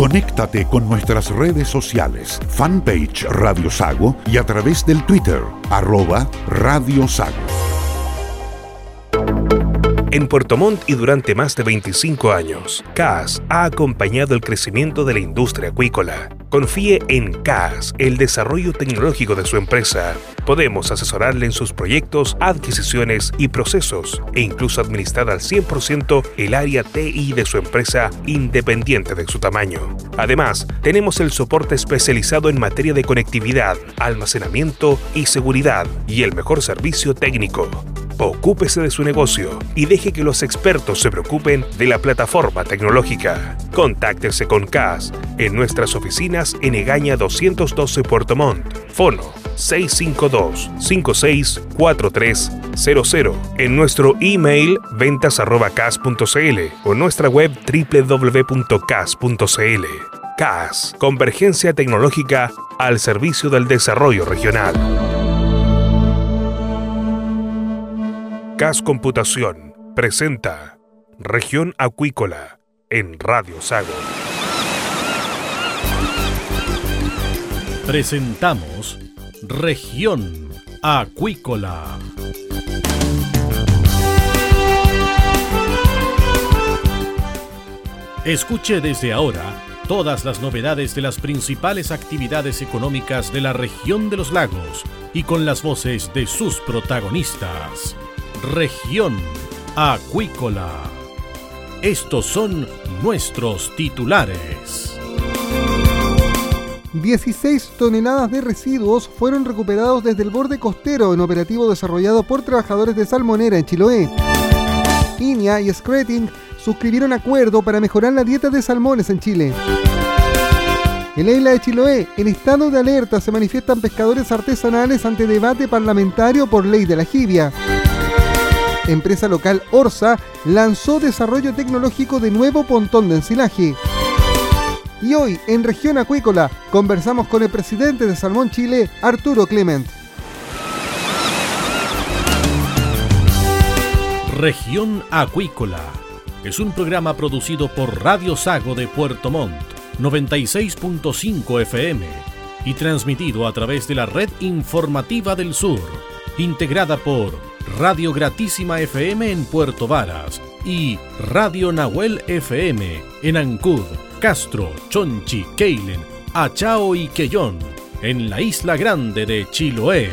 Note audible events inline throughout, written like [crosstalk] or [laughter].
Conéctate con nuestras redes sociales, fanpage Radio Sago y a través del Twitter, arroba Radio Sago. En Puerto Montt y durante más de 25 años, CAS ha acompañado el crecimiento de la industria acuícola. Confíe en CAS, el desarrollo tecnológico de su empresa. Podemos asesorarle en sus proyectos, adquisiciones y procesos e incluso administrar al 100% el área TI de su empresa independiente de su tamaño. Además, tenemos el soporte especializado en materia de conectividad, almacenamiento y seguridad y el mejor servicio técnico. Ocúpese de su negocio y deje que los expertos se preocupen de la plataforma tecnológica. Contáctese con CAS en nuestras oficinas en Egaña 212 Puerto Montt. Fono 652-564300. En nuestro email ventas.cas.cl o nuestra web www.cas.cl. CAS, Convergencia Tecnológica al servicio del desarrollo regional. CAS Computación presenta Región Acuícola en Radio Sago. Presentamos Región Acuícola. Escuche desde ahora todas las novedades de las principales actividades económicas de la región de los lagos y con las voces de sus protagonistas. Región Acuícola. Estos son nuestros titulares. 16 toneladas de residuos fueron recuperados desde el borde costero en operativo desarrollado por trabajadores de Salmonera en Chiloé. INIA y Screting suscribieron acuerdo para mejorar la dieta de salmones en Chile. En la isla de Chiloé, en estado de alerta se manifiestan pescadores artesanales ante debate parlamentario por ley de la jibia empresa local Orsa lanzó desarrollo tecnológico de nuevo pontón de ensilaje. Y hoy, en región acuícola, conversamos con el presidente de Salmón Chile, Arturo Clement. Región Acuícola es un programa producido por Radio Sago de Puerto Montt, 96.5 FM, y transmitido a través de la red informativa del sur, integrada por Radio Gratísima FM en Puerto Varas y Radio Nahuel FM en Ancud, Castro, Chonchi, Keilen, Achao y Quellón en la isla grande de Chiloé.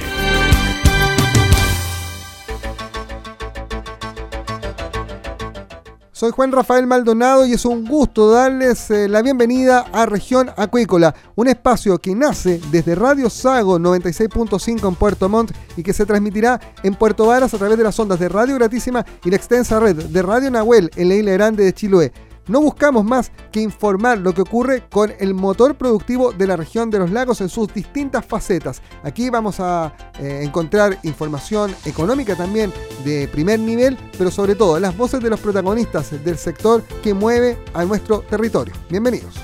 Soy Juan Rafael Maldonado y es un gusto darles eh, la bienvenida a Región Acuícola, un espacio que nace desde Radio Sago 96.5 en Puerto Montt y que se transmitirá en Puerto Varas a través de las ondas de Radio Gratísima y la extensa red de Radio Nahuel en la isla grande de Chiloé. No buscamos más que informar lo que ocurre con el motor productivo de la región de los lagos en sus distintas facetas. Aquí vamos a eh, encontrar información económica también de primer nivel, pero sobre todo las voces de los protagonistas del sector que mueve a nuestro territorio. Bienvenidos.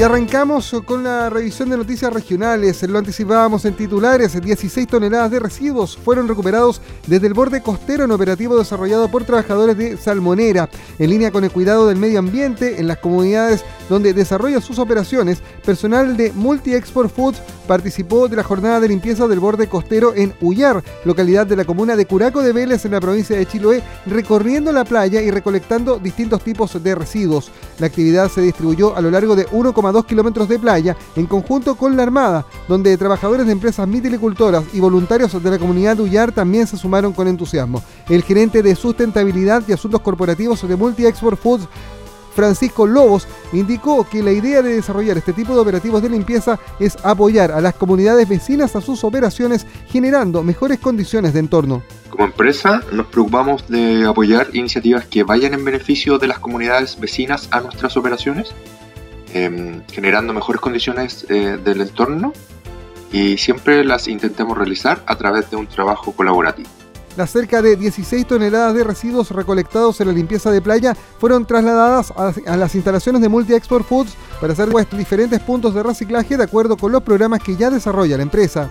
Y arrancamos con la revisión de noticias regionales. Lo anticipábamos en titulares. 16 toneladas de residuos fueron recuperados desde el borde costero en operativo desarrollado por trabajadores de Salmonera. En línea con el cuidado del medio ambiente en las comunidades donde desarrolla sus operaciones, personal de Multi Export Foods participó de la jornada de limpieza del borde costero en Ullar, localidad de la comuna de Curaco de Vélez en la provincia de Chiloé, recorriendo la playa y recolectando distintos tipos de residuos. La actividad se distribuyó a lo largo de 1,2 kilómetros de playa en conjunto con la Armada, donde trabajadores de empresas mitilicultoras y voluntarios de la comunidad de Ullar también se sumaron con entusiasmo. El gerente de sustentabilidad y asuntos corporativos de Multi Export Foods Francisco Lobos indicó que la idea de desarrollar este tipo de operativos de limpieza es apoyar a las comunidades vecinas a sus operaciones generando mejores condiciones de entorno. Como empresa nos preocupamos de apoyar iniciativas que vayan en beneficio de las comunidades vecinas a nuestras operaciones, em, generando mejores condiciones eh, del entorno y siempre las intentemos realizar a través de un trabajo colaborativo. Las cerca de 16 toneladas de residuos recolectados en la limpieza de playa fueron trasladadas a, las instalaciones de Multi Export Foods para hacer diferentes puntos de reciclaje de acuerdo con los programas que ya desarrolla la empresa.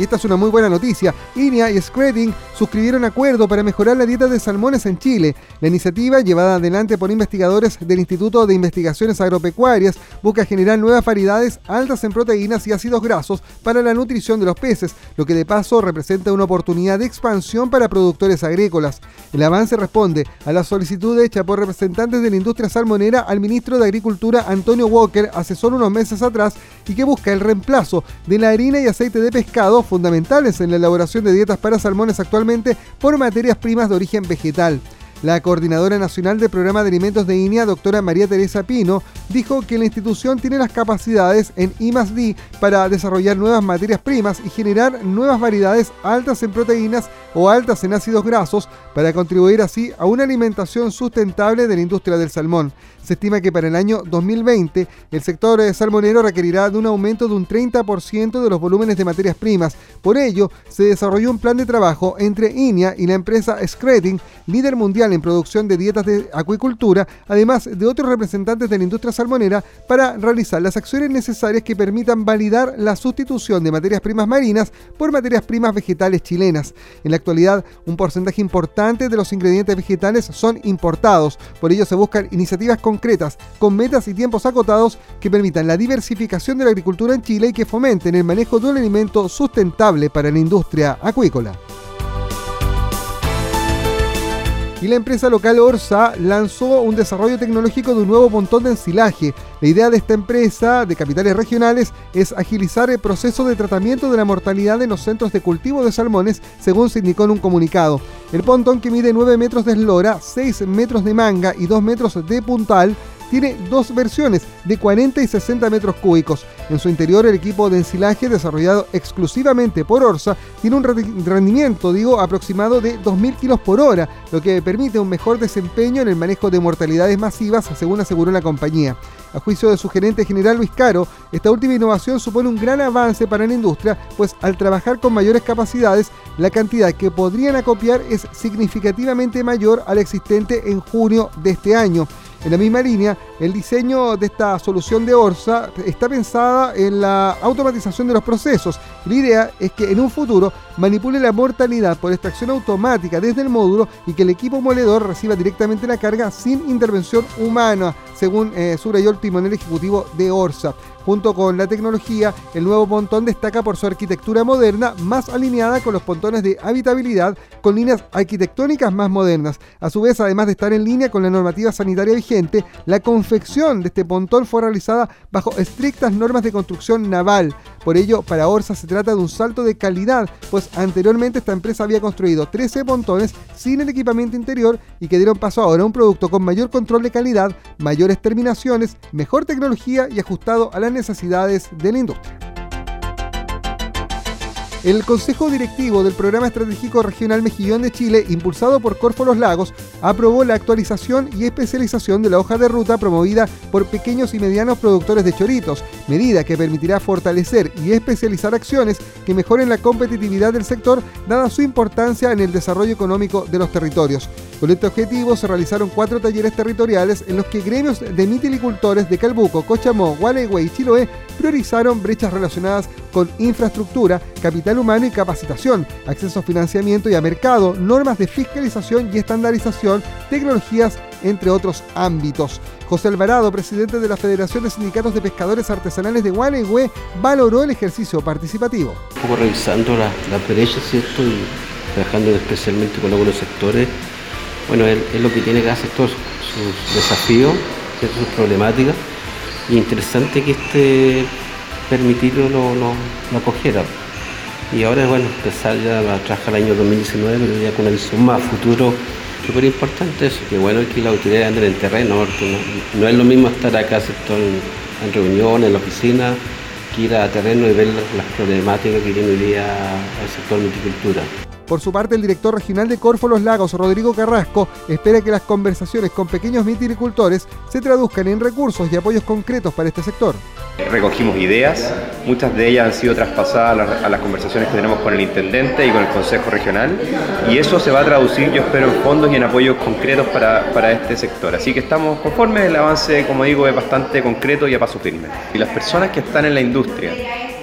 Y esta es una muy buena noticia. INEA y Scredding suscribieron acuerdo para mejorar la dieta de salmones en Chile. La iniciativa, llevada adelante por investigadores del Instituto de Investigaciones Agropecuarias, busca generar nuevas variedades altas en proteínas y ácidos grasos para la nutrición de los peces, lo que de paso representa una oportunidad de expansión para productores agrícolas. El avance responde a la solicitud hecha por representantes de la industria salmonera al ministro de Agricultura Antonio Walker hace solo unos meses atrás y que busca el reemplazo de la harina y aceite de pescado fundamentales en la elaboración de dietas para salmones actualmente por materias primas de origen vegetal. La coordinadora nacional del programa de alimentos de INEA, doctora María Teresa Pino, dijo que la institución tiene las capacidades en I+D para desarrollar nuevas materias primas y generar nuevas variedades altas en proteínas o altas en ácidos grasos para contribuir así a una alimentación sustentable de la industria del salmón. Se estima que para el año 2020 el sector salmonero requerirá de un aumento de un 30% de los volúmenes de materias primas. Por ello, se desarrolló un plan de trabajo entre INEA y la empresa Scredding, líder mundial en producción de dietas de acuicultura, además de otros representantes de la industria salmonera, para realizar las acciones necesarias que permitan validar la sustitución de materias primas marinas por materias primas vegetales chilenas. En la actualidad, un porcentaje importante de los ingredientes vegetales son importados, por ello se buscan iniciativas concretas, con metas y tiempos acotados que permitan la diversificación de la agricultura en Chile y que fomenten el manejo de un alimento sustentable para la industria acuícola. Y la empresa local Orsa lanzó un desarrollo tecnológico de un nuevo pontón de ensilaje. La idea de esta empresa de capitales regionales es agilizar el proceso de tratamiento de la mortalidad en los centros de cultivo de salmones, según se indicó en un comunicado. El pontón que mide 9 metros de eslora, 6 metros de manga y 2 metros de puntal tiene dos versiones de 40 y 60 metros cúbicos. En su interior el equipo de ensilaje desarrollado exclusivamente por Orsa tiene un rendimiento, digo, aproximado de 2.000 kilos por hora, lo que permite un mejor desempeño en el manejo de mortalidades masivas, según aseguró la compañía. A juicio de su gerente general Luis Caro, esta última innovación supone un gran avance para la industria, pues al trabajar con mayores capacidades, la cantidad que podrían acopiar es significativamente mayor a la existente en junio de este año. En la misma línea, el diseño de esta solución de Orsa está pensada en la automatización de los procesos. La idea es que en un futuro manipule la mortalidad por extracción automática desde el módulo y que el equipo moledor reciba directamente la carga sin intervención humana, según eh, subrayó el timonel ejecutivo de Orsa. Junto con la tecnología, el nuevo pontón destaca por su arquitectura moderna más alineada con los pontones de habitabilidad con líneas arquitectónicas más modernas. A su vez, además de estar en línea con la normativa sanitaria vigente, la confección de este pontón fue realizada bajo estrictas normas de construcción naval. Por ello, para Orsa se trata de un salto de calidad, pues anteriormente esta empresa había construido 13 pontones sin el equipamiento interior y que dieron paso ahora a un producto con mayor control de calidad, mayores terminaciones, mejor tecnología y ajustado a las necesidades de la industria. El Consejo Directivo del Programa Estratégico Regional Mejillón de Chile, impulsado por Corfo Los Lagos, aprobó la actualización y especialización de la hoja de ruta promovida por pequeños y medianos productores de choritos, medida que permitirá fortalecer y especializar acciones que mejoren la competitividad del sector, dada su importancia en el desarrollo económico de los territorios. Con este objetivo se realizaron cuatro talleres territoriales en los que gremios de mitilicultores de Calbuco, Cochamó, Gualeguay y Chiloé priorizaron brechas relacionadas con infraestructura, capital humano y capacitación, acceso a financiamiento y a mercado, normas de fiscalización y estandarización, tecnologías, entre otros ámbitos. José Alvarado, presidente de la Federación de Sindicatos de Pescadores Artesanales de Gualeguay, valoró el ejercicio participativo. Un poco revisando la, la brecha, ¿cierto? Y trabajando especialmente con algunos sectores. Bueno, es, lo que tiene que hacer todos sus, desafíos, sus problemáticas. Y interesante que este permitirlo no, no, no cogiera. Y ahora, bueno, empezar ya a trabajar el año 2019, pero ya con una visión más futuro, súper importante eso, que bueno es que la autoridad ande en terreno, no, es lo mismo estar acá en, en reuniones, en la oficina, que ir a terreno y ver las problemáticas que tiene hoy día el sector viticultura. Por su parte, el director regional de Corfo Los Lagos, Rodrigo Carrasco, espera que las conversaciones con pequeños viticultores se traduzcan en recursos y apoyos concretos para este sector. Recogimos ideas, muchas de ellas han sido traspasadas a las, conversaciones que tenemos con el intendente y con el consejo regional y eso se va a traducir, yo espero, en fondos y en apoyos concretos para, para este sector. Así que estamos conformes, el avance, como digo, es bastante concreto y a paso firme. Y las personas que están en la industria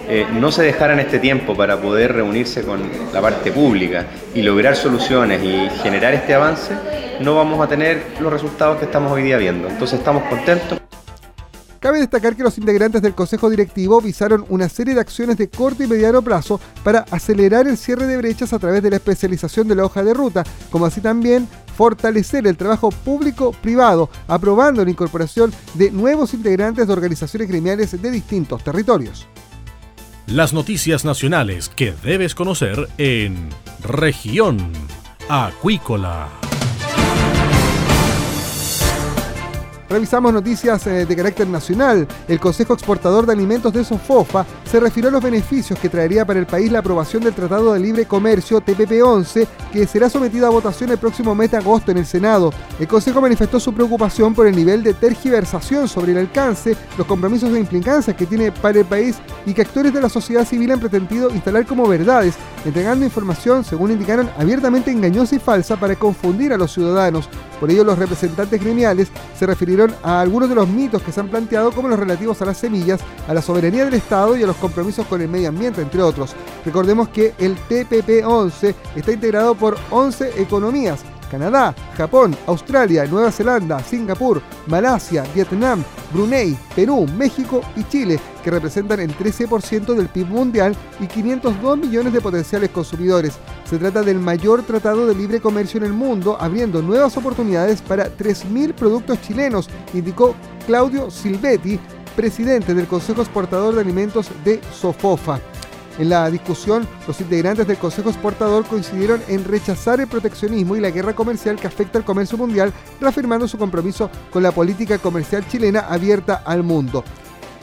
eh, no se dejaran este tiempo para poder reunirse con la parte pública y lograr soluciones y generar este avance, no vamos a tener los resultados que estamos hoy día viendo. Entonces estamos contentos. Cabe destacar que los integrantes del Consejo Directivo visaron una serie de acciones de corto y mediano plazo para acelerar el cierre de brechas a través de la especialización de la hoja de ruta, como así también fortalecer el trabajo público-privado, aprobando la incorporación de nuevos integrantes de organizaciones gremiales de distintos territorios. Las noticias nacionales que debes conocer en región acuícola. Revisamos noticias eh, de carácter nacional. El Consejo Exportador de Alimentos de Sofofa se refirió a los beneficios que traería para el país la aprobación del Tratado de Libre Comercio TPP-11, que será sometido a votación el próximo mes de agosto en el Senado. El Consejo manifestó su preocupación por el nivel de tergiversación sobre el alcance, los compromisos e implicancias que tiene para el país y que actores de la sociedad civil han pretendido instalar como verdades, entregando información, según indicaron, abiertamente engañosa y falsa para confundir a los ciudadanos. Por ello, los representantes gremiales se refirieron a algunos de los mitos que se han planteado como los relativos a las semillas, a la soberanía del Estado y a los compromisos con el medio ambiente, entre otros. Recordemos que el TPP-11 está integrado por 11 economías Canadá, Japón, Australia, Nueva Zelanda, Singapur, Malasia, Vietnam, Brunei, Perú, México y Chile, que representan el 13% del PIB mundial y 502 millones de potenciales consumidores. Se trata del mayor tratado de libre comercio en el mundo, abriendo nuevas oportunidades para 3.000 productos chilenos, indicó Claudio Silvetti, presidente del Consejo Exportador de Alimentos de Sofofa. En la discusión, los integrantes del Consejo Exportador coincidieron en rechazar el proteccionismo y la guerra comercial que afecta al comercio mundial, reafirmando su compromiso con la política comercial chilena abierta al mundo.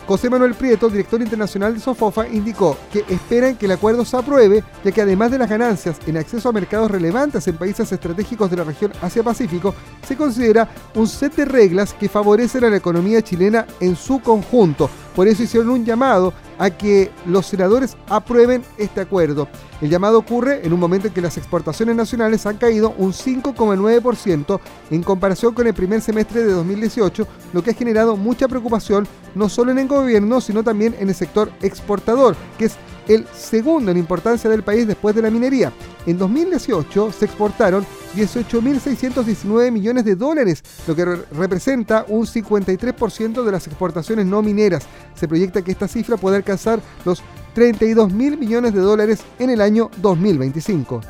José Manuel Prieto, director internacional de Sofofa, indicó que esperan que el acuerdo se apruebe, ya que además de las ganancias en acceso a mercados relevantes en países estratégicos de la región Asia-Pacífico, se considera un set de reglas que favorecen a la economía chilena en su conjunto. Por eso hicieron un llamado a que los senadores aprueben este acuerdo. El llamado ocurre en un momento en que las exportaciones nacionales han caído un 5,9% en comparación con el primer semestre de 2018, lo que ha generado mucha preocupación no solo en el gobierno, sino también en el sector exportador, que es el segundo en importancia del país después de la minería. En 2018 se exportaron 18.619 millones de dólares, lo que representa un 53% de las exportaciones no mineras. Se proyecta que esta cifra pueda alcanzar los 32 mil millones de dólares en el año 2025.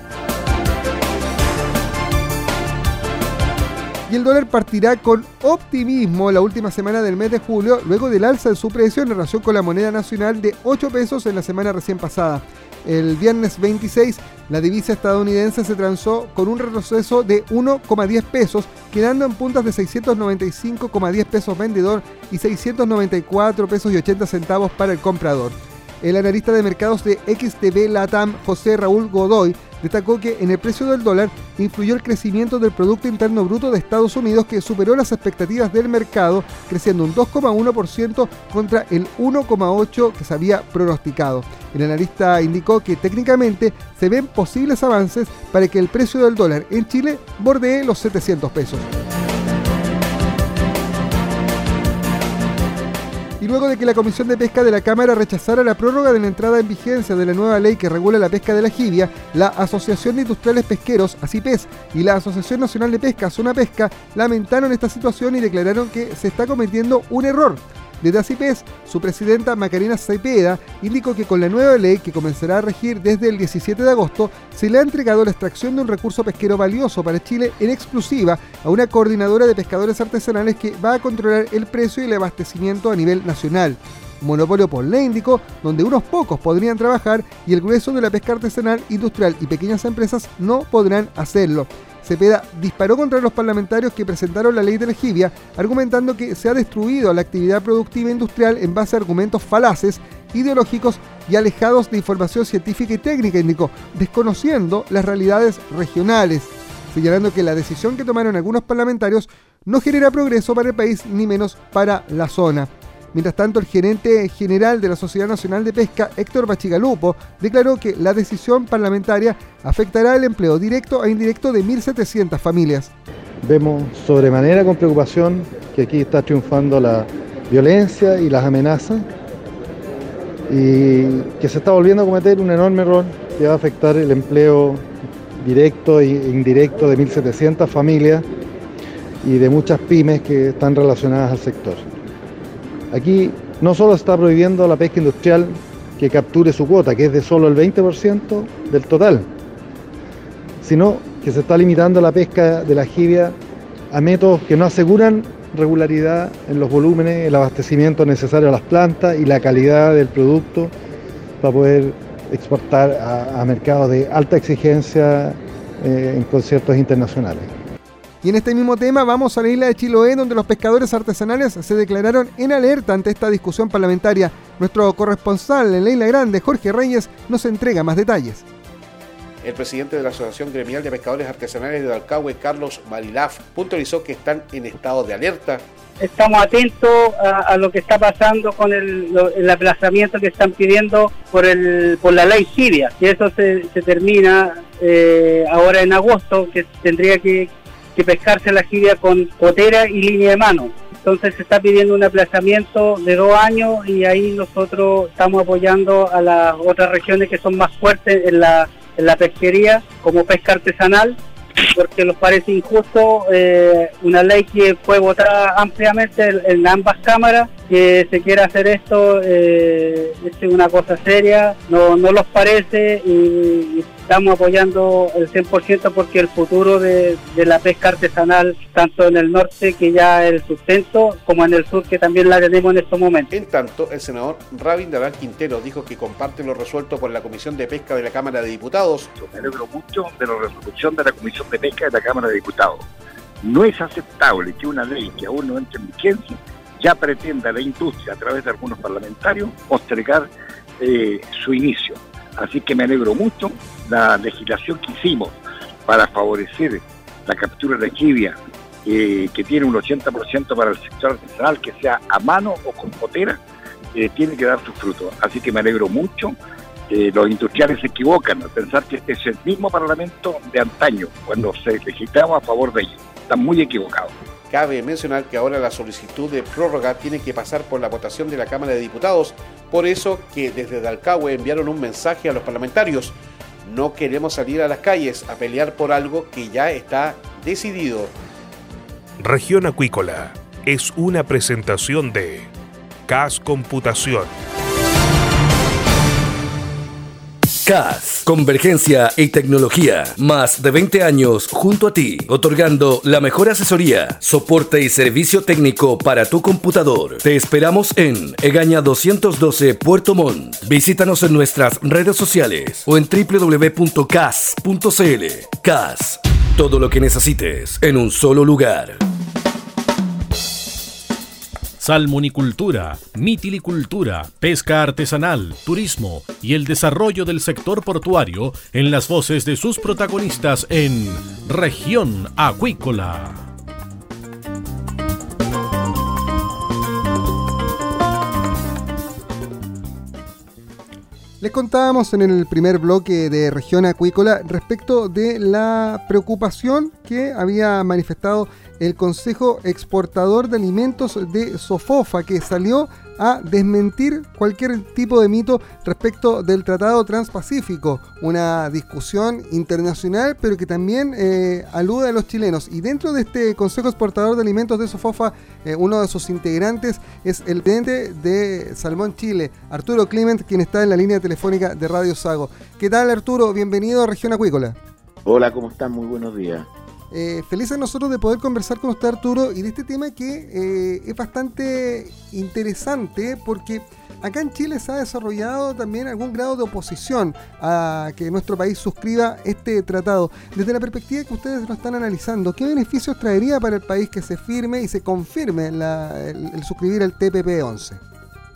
Y el dólar partirá con optimismo la última semana del mes de julio, luego del alza de su precio en relación con la moneda nacional de 8 pesos en la semana recién pasada. El viernes 26, la divisa estadounidense se transó con un retroceso de 1,10 pesos, quedando en puntas de 695,10 pesos vendedor y 694 pesos y 80 centavos para el comprador. El analista de mercados de XTB Latam, José Raúl Godoy, destacó que en el precio del dólar influyó el crecimiento del Producto Interno Bruto de Estados Unidos que superó las expectativas del mercado, creciendo un 2,1% contra el 1,8% que se había pronosticado. El analista indicó que técnicamente se ven posibles avances para que el precio del dólar en Chile bordee los 700 pesos. Y luego de que la Comisión de Pesca de la Cámara rechazara la prórroga de la entrada en vigencia de la nueva ley que regula la pesca de la jibia, la Asociación de Industriales Pesqueros, ACIPES, y la Asociación Nacional de Pesca, Zona Pesca, lamentaron esta situación y declararon que se está cometiendo un error desde ACIPES, su presidenta Macarena Cepeda indicó que con la nueva ley que comenzará a regir desde el 17 de agosto, se le ha entregado la extracción de un recurso pesquero valioso para Chile en exclusiva a una coordinadora de pescadores artesanales que va a controlar el precio y el abastecimiento a nivel nacional monopolio político, donde unos pocos podrían trabajar y el grueso de la pesca artesanal, industrial y pequeñas empresas no podrán hacerlo. Cepeda disparó contra los parlamentarios que presentaron la ley de lejivia, argumentando que se ha destruido la actividad productiva industrial en base a argumentos falaces, ideológicos y alejados de información científica y técnica, indicó, desconociendo las realidades regionales, señalando que la decisión que tomaron algunos parlamentarios no genera progreso para el país ni menos para la zona. Mientras tanto, el gerente general de la Sociedad Nacional de Pesca, Héctor Bachigalupo, declaró que la decisión parlamentaria afectará el empleo directo e indirecto de 1.700 familias. Vemos sobremanera con preocupación que aquí está triunfando la violencia y las amenazas y que se está volviendo a cometer un enorme error que va a afectar el empleo directo e indirecto de 1.700 familias y de muchas pymes que están relacionadas al sector. Aquí no solo está prohibiendo la pesca industrial que capture su cuota, que es de solo el 20% del total, sino que se está limitando la pesca de la jibia a métodos que no aseguran regularidad en los volúmenes, el abastecimiento necesario a las plantas y la calidad del producto para poder exportar a, mercados de alta exigencia eh, en conciertos internacionales. Y en este mismo tema vamos a la isla de Chiloé, donde los pescadores artesanales se declararon en alerta ante esta discusión parlamentaria. Nuestro corresponsal en la isla grande, Jorge Reyes, nos entrega más detalles. El presidente de la Asociación Gremial de Pescadores Artesanales de Alcahue, Carlos Marilaf, puntualizó que están en estado de alerta. Estamos atentos a, lo que está pasando con el, aplazamiento que están pidiendo por, el, por la ley Siria. Y eso se, termina eh, ahora en agosto, que tendría que, que pescarse la jibia con potera y línea de mano. Entonces se está pidiendo un aplazamiento de dos años y ahí nosotros estamos apoyando a las otras regiones que son más fuertes en la, en la pesquería, como pesca artesanal, porque nos parece injusto eh, una ley que fue votada ampliamente en, ambas cámaras, que se quiera hacer esto eh, es una cosa seria, no, no los parece y, estamos apoyando el 100% porque el futuro de, la pesca artesanal, tanto en el norte que ya es el sustento, como en el sur que también la tenemos en estos momentos. En tanto, el senador Rabin Daval Quintero dijo que comparte lo resuelto por la Comisión de Pesca de la Cámara de Diputados. Me alegro mucho de la resolución de la Comisión de Pesca de la Cámara de Diputados. No es aceptable que una ley que aún no entra en vigencia ya pretenda la industria a través de algunos parlamentarios postergar eh, su inicio. Así que me alegro mucho la legislación que hicimos para favorecer la captura de jibia, eh, que tiene un 80% para el sector artesanal, que sea a mano o con potera, eh, tiene que dar sus frutos. Así que me alegro mucho. Los industriales se equivocan al pensar que este es el mismo Parlamento de antaño, cuando se legislaba a favor de ellos. Están muy equivocados. Cabe mencionar que ahora la solicitud de prórroga tiene que pasar por la votación de la Cámara de Diputados, por eso que desde Dalcahue enviaron un mensaje a los parlamentarios. No queremos salir a las calles a pelear por algo que ya está decidido. Región Acuícola es una presentación de CAS Computación. CAS, Convergencia y Tecnología. Más de 20 años junto a ti, otorgando la mejor asesoría, soporte y servicio técnico para tu computador. Te esperamos en Egaña 212 Puerto Montt. Visítanos en nuestras redes sociales o en www.cas.cl. CAS, todo lo que necesites en un solo lugar salmonicultura, mitilicultura, pesca artesanal, turismo y el desarrollo del sector portuario en las voces de sus protagonistas en Región Acuícola. Les contábamos en el primer bloque de región acuícola respecto de la preocupación que había manifestado el Consejo Exportador de Alimentos de Sofofa, que salió a desmentir cualquier tipo de mito respecto del Tratado Transpacífico, una discusión internacional, pero que también eh, alude a los chilenos. Y dentro de este Consejo Exportador de Alimentos de Sofofa, eh, uno de sus integrantes es el presidente de Salmón Chile, Arturo Clement, quien está en la línea telefónica de Radio Sago. ¿Qué tal, Arturo? Bienvenido a Región Acuícola. Hola, ¿cómo están? Muy buenos días. Eh, felices nosotros de poder conversar con usted, Arturo, y de este tema que eh, es bastante interesante porque acá en Chile se ha desarrollado también algún grado de oposición a que nuestro país suscriba este tratado. Desde la perspectiva que ustedes lo están analizando, ¿qué beneficios traería para el país que se firme y se confirme el, suscribir el TPP-11?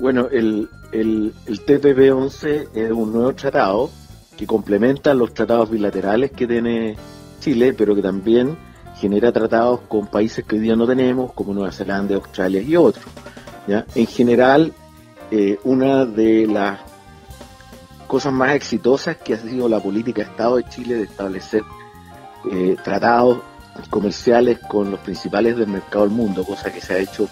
Bueno, el, el, el TPP-11 es un nuevo tratado que complementa los tratados bilaterales que tiene Chile, pero que también genera tratados con países que hoy día no tenemos, como Nueva Zelanda, Australia y otros. ¿ya? En general, eh, una de las cosas más exitosas que ha sido la política de Estado de Chile de establecer eh, tratados comerciales con los principales del mercado del mundo, cosa que se ha hecho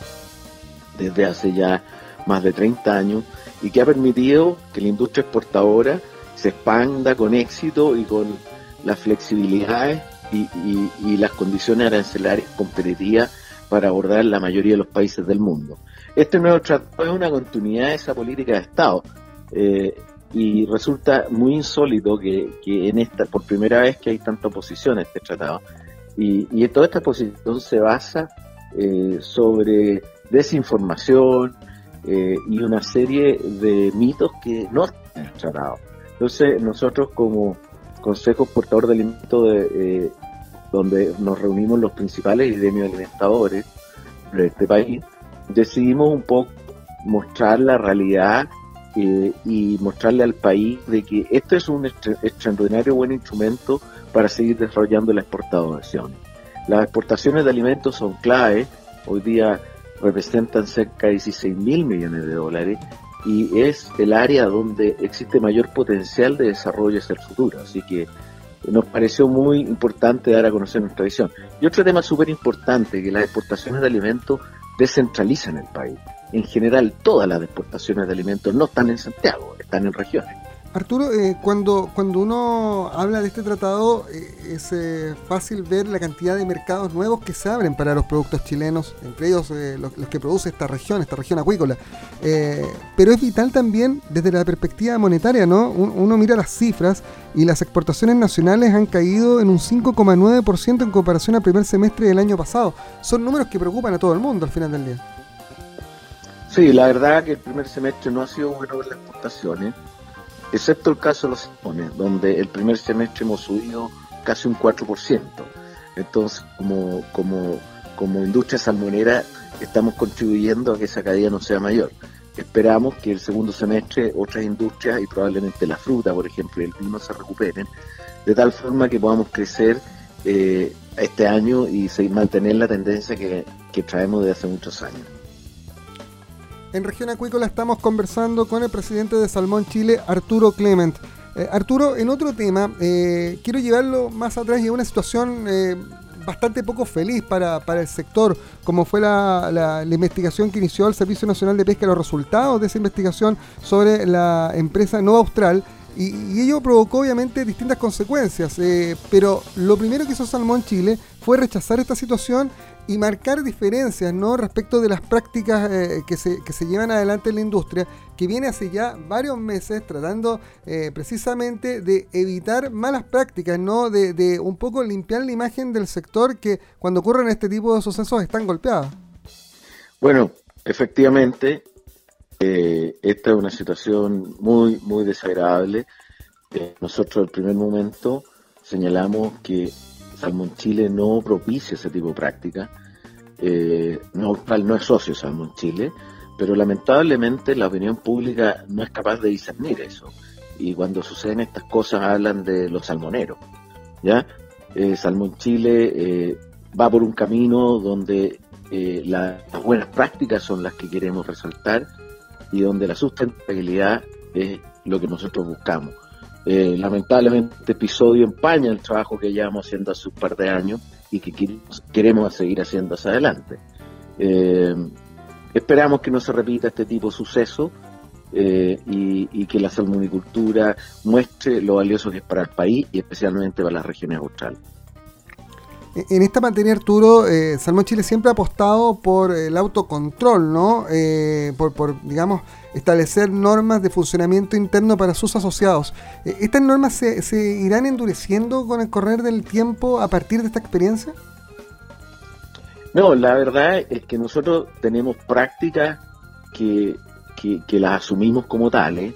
desde hace ya más de 30 años y que ha permitido que la industria exportadora se expanda con éxito y con las flexibilidades y, las condiciones arancelarias competitivas para abordar la mayoría de los países del mundo. Este nuevo tratado es una continuidad de esa política de Estado eh, y resulta muy insólito que, en esta, por primera vez que hay tanta oposición a este tratado, y, y toda esta posición se basa eh, sobre desinformación eh, y una serie de mitos que no están en el tratado. Entonces nosotros como Consejo Portador de Alimentos, de, donde nos reunimos los principales gremios alimentadores de este país, decidimos un poco mostrar la realidad eh, y mostrarle al país de que este es un extraordinario buen instrumento para seguir desarrollando la exportación. Las exportaciones de alimentos son clave, hoy día representan cerca de 16 mil millones de dólares y es el área donde existe mayor potencial de desarrollo hacia el futuro. Así que nos pareció muy importante dar a conocer nuestra visión. Y otro tema súper importante, que las exportaciones de alimentos descentralizan el país. En general, todas las exportaciones de alimentos no están en Santiago, están en regiones. Arturo, eh, cuando, cuando uno habla de este tratado, eh, es eh, fácil ver la cantidad de mercados nuevos que se abren para los productos chilenos, entre ellos los, que produce esta región, esta región acuícola. pero es vital también desde la perspectiva monetaria, ¿no? Uno mira las cifras y las exportaciones nacionales han caído en un 5,9% en comparación al primer semestre del año pasado. Son números que preocupan a todo el mundo al final del día. Sí, la verdad que el primer semestre no ha sido bueno en las exportaciones excepto el caso de los salmones, donde el primer semestre hemos subido casi un 4%. Entonces, como, como, como industria salmonera, estamos contribuyendo a que esa caída no sea mayor. Esperamos que el segundo semestre otras industrias y probablemente la fruta, por ejemplo, y el vino se recuperen, de tal forma que podamos crecer eh, este año y mantener la tendencia que, que traemos desde hace muchos años. En región acuícola estamos conversando con el presidente de Salmón Chile, Arturo Clement. Eh, Arturo, en otro tema, eh, quiero llevarlo más atrás y a una situación eh, bastante poco feliz para, el sector, como fue la, investigación que inició el Servicio Nacional de Pesca, los resultados de esa investigación sobre la empresa Nova Austral. Y, y ello provocó obviamente distintas consecuencias, pero lo primero que hizo Salmón Chile fue rechazar esta situación y marcar diferencias ¿no? respecto de las prácticas eh, que, se, que, se, llevan adelante en la industria, que viene hace ya varios meses tratando eh, precisamente de evitar malas prácticas, ¿no? De, de, un poco limpiar la imagen del sector que cuando ocurren este tipo de sucesos están golpeados. Bueno, efectivamente, eh, esta es una situación muy, muy desagradable. nosotros al primer momento señalamos que Salmon Chile no propicia ese tipo de práctica. Eh, no, es socio Salmon Chile, pero lamentablemente la opinión pública no es capaz de discernir eso. Y cuando suceden estas cosas hablan de los salmoneros. ¿ya? Eh, Salmon Chile eh, va por un camino donde las buenas prácticas son las que queremos resaltar y donde la sustentabilidad es lo que nosotros buscamos. Eh, lamentablemente episodio empaña el trabajo que llevamos haciendo hace un par de años y que queremos seguir haciendo hacia adelante. Eh, esperamos que no se repita este tipo de suceso eh, y, que la salmonicultura muestre lo valioso que es para el país y especialmente para las regiones australes. En esta materia, Arturo, eh, Chile siempre ha apostado por el autocontrol, ¿no? Eh, por, digamos, establecer normas de funcionamiento interno para sus asociados. Eh, ¿Estas normas se, irán endureciendo con el correr del tiempo a partir de esta experiencia? No, la verdad es que nosotros tenemos prácticas que, las asumimos como tales.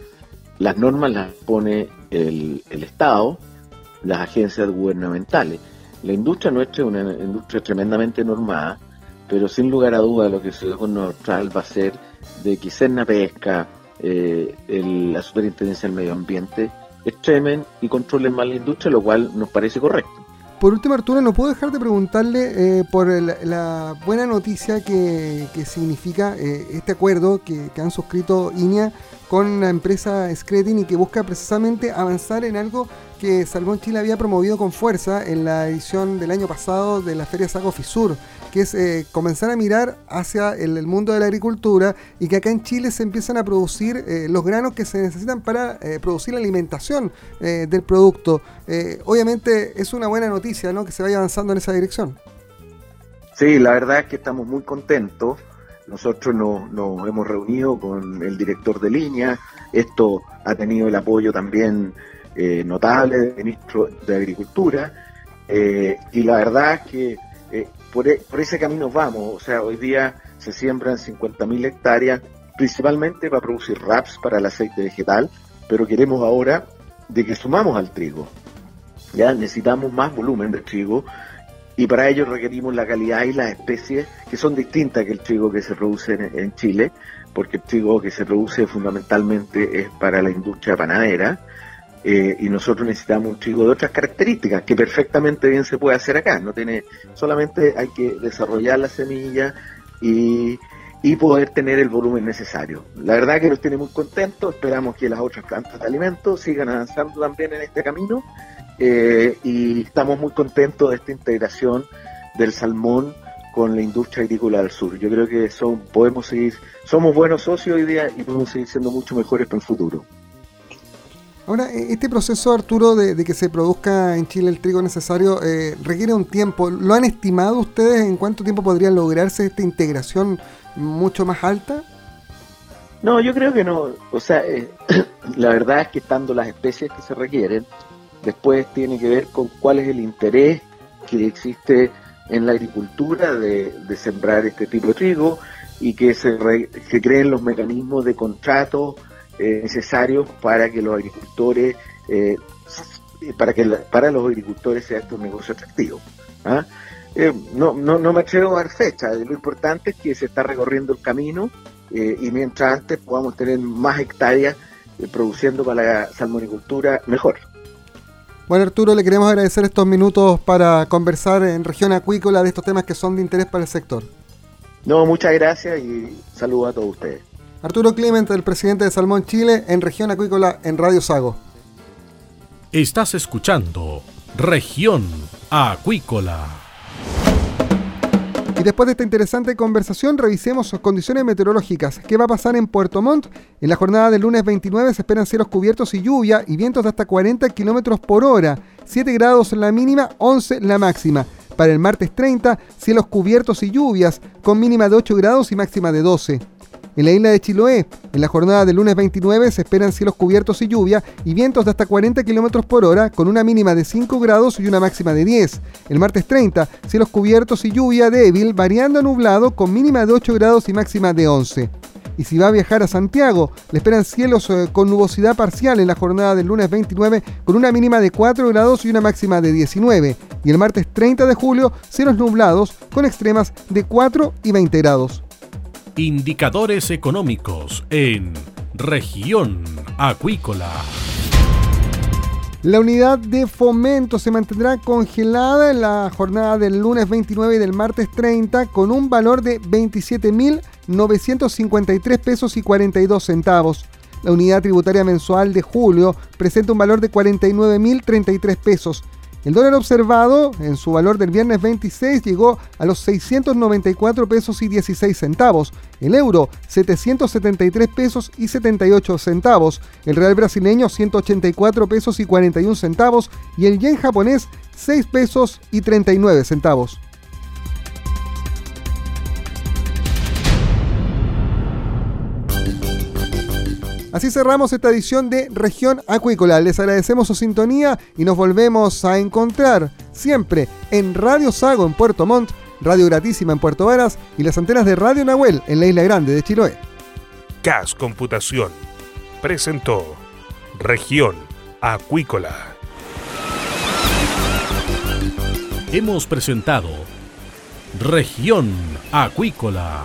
Las normas las pone el Estado, las agencias gubernamentales la industria nuestra es una industria tremendamente normada, pero sin lugar a duda lo que se con va a ser de que Cerna Pesca, eh, la Superintendencia del Medio Ambiente, extremen y controlen más la industria, lo cual nos parece correcto. Por último, Arturo, no puedo dejar de preguntarle eh, por la, buena noticia que, significa eh, este acuerdo que, que, han suscrito INEA con la empresa Scretin y que busca precisamente avanzar en algo que Salmón Chile había promovido con fuerza en la edición del año pasado de la Feria Sago Fisur, que es eh, comenzar a mirar hacia el, mundo de la agricultura y que acá en Chile se empiezan a producir eh, los granos que se necesitan para eh, producir la alimentación del producto. obviamente es una buena noticia ¿no? que se vaya avanzando en esa dirección. Sí, la verdad es que estamos muy contentos. Nosotros nos, nos hemos reunido con el director de línea. Esto ha tenido el apoyo también notable del ministro de Agricultura. y la verdad es que e, por, ese camino vamos. O sea, hoy día se siembran 50.000 hectáreas, principalmente para producir raps para el aceite vegetal, pero queremos ahora de que sumamos al trigo. Ya necesitamos más volumen de trigo y para ello requerimos la calidad y las especies que son distintas que el trigo que se produce en Chile, porque el trigo que se produce fundamentalmente es para la industria panadera eh, y nosotros necesitamos un trigo de otras características que perfectamente bien se puede hacer acá. No tiene, solamente hay que desarrollar la semilla y, poder tener el volumen necesario. La verdad que nos tiene muy contentos, esperamos que las otras plantas de alimentos sigan avanzando también en este camino eh, y estamos muy contentos de esta integración del salmón con la industria agrícola del sur. Yo creo que son, podemos seguir, somos buenos socios hoy día y podemos seguir siendo mucho mejores para el futuro. Ahora, e, este proceso, Arturo, de, que se produzca en Chile el trigo necesario, eh, requiere un tiempo. ¿Lo han estimado ustedes en cuánto tiempo podría lograrse esta integración mucho más alta? No, yo creo que no. O sea, eh, [clears throat] la verdad es que estando las especies que se requieren, después tiene que ver con cuál es el interés que existe en la agricultura de, sembrar este tipo de trigo y que se, se creen los mecanismos de contrato eh, necesarios para que los agricultores, eh, para que para los agricultores sea esto un negocio atractivo. ¿ah? Eh, no, no, no me atrevo a dar fecha, lo importante es que se está recorriendo el camino y mientras antes podamos tener más hectáreas produciendo para la salmonicultura mejor. Bueno Arturo, le queremos agradecer estos minutos para conversar en región acuícola de estos temas que son de interés para el sector. No, muchas gracias y saludos a todos ustedes. Arturo Clemente, el presidente de Salmón Chile, en región acuícola en Radio Sago. Estás escuchando Región Acuícola. Y después de esta interesante conversación, revisemos sus condiciones meteorológicas. ¿Qué va a pasar en Puerto Montt? En la jornada del lunes 29 se esperan cielos cubiertos y lluvia y vientos de hasta 40 kilómetros por hora. 7 grados la mínima, 11 la máxima. Para el martes 30, cielos cubiertos y lluvias, con mínima de 8 grados y máxima de 12. En la isla de Chiloé, en la jornada del lunes 29 se esperan cielos cubiertos y lluvia y vientos de hasta 40 km por hora con una mínima de 5 grados y una máxima de 10. El martes 30, cielos cubiertos y lluvia débil, variando a nublado con mínima de 8 grados y máxima de 11. Y si va a viajar a Santiago, le esperan cielos eh, con nubosidad parcial en la jornada del lunes 29 con una mínima de 4 grados y una máxima de 19. Y el martes 30 de julio, cielos nublados con extremas de 4 y 20 grados. Indicadores económicos en región acuícola. La unidad de fomento se mantendrá congelada en la jornada del lunes 29 y del martes 30 con un valor de 27.953 pesos y 42 centavos. La unidad tributaria mensual de julio presenta un valor de 49.033 pesos. El dólar observado en su valor del viernes 26 llegó a los 694 pesos y 16 centavos, el euro 773 pesos y 78 centavos, el real brasileño 184 pesos y 41 centavos. Y el yen japonés 6 pesos y 39 centavos. Así cerramos esta edición de Región Acuícola. Les agradecemos su sintonía y nos volvemos a encontrar siempre en Radio Sago en Puerto Montt, Radio Gratísima en Puerto Varas y las antenas de Radio Nahuel en la Isla Grande de Chiloé. CAS Computación presentó Región Acuícola. Hemos presentado Región Acuícola.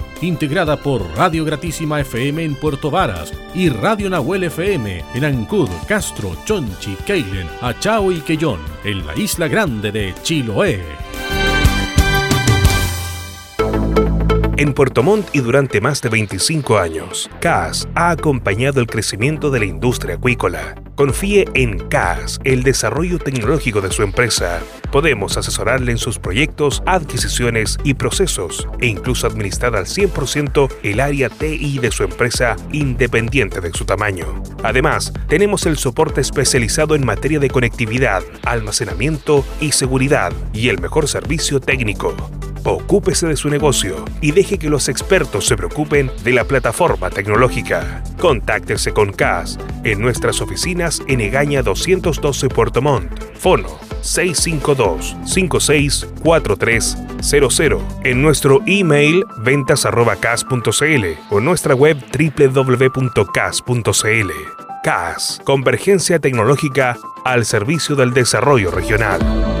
integrada por Radio Gratísima FM en Puerto Varas y Radio Nahuel FM en Ancud, Castro, Chonchi, Keilen, Achao y Quellón, en la isla grande de Chiloé. En Puerto Montt y durante más de 25 años, CAS ha acompañado el crecimiento de la industria acuícola. Confíe en CAS, el desarrollo tecnológico de su empresa. Podemos asesorarle en sus proyectos, adquisiciones y procesos e incluso administrar al 100% el área TI de su empresa independiente de su tamaño. Además, tenemos el soporte especializado en materia de conectividad, almacenamiento y seguridad y el mejor servicio técnico. Ocúpese de su negocio y deje que los expertos se preocupen de la plataforma tecnológica. Contáctese con CAS en nuestras oficinas en Egaña 212 Puerto Montt. Fono 652-564300. En nuestro email ventas.cas.cl o nuestra web www.cas.cl. CAS, Convergencia Tecnológica al servicio del desarrollo regional.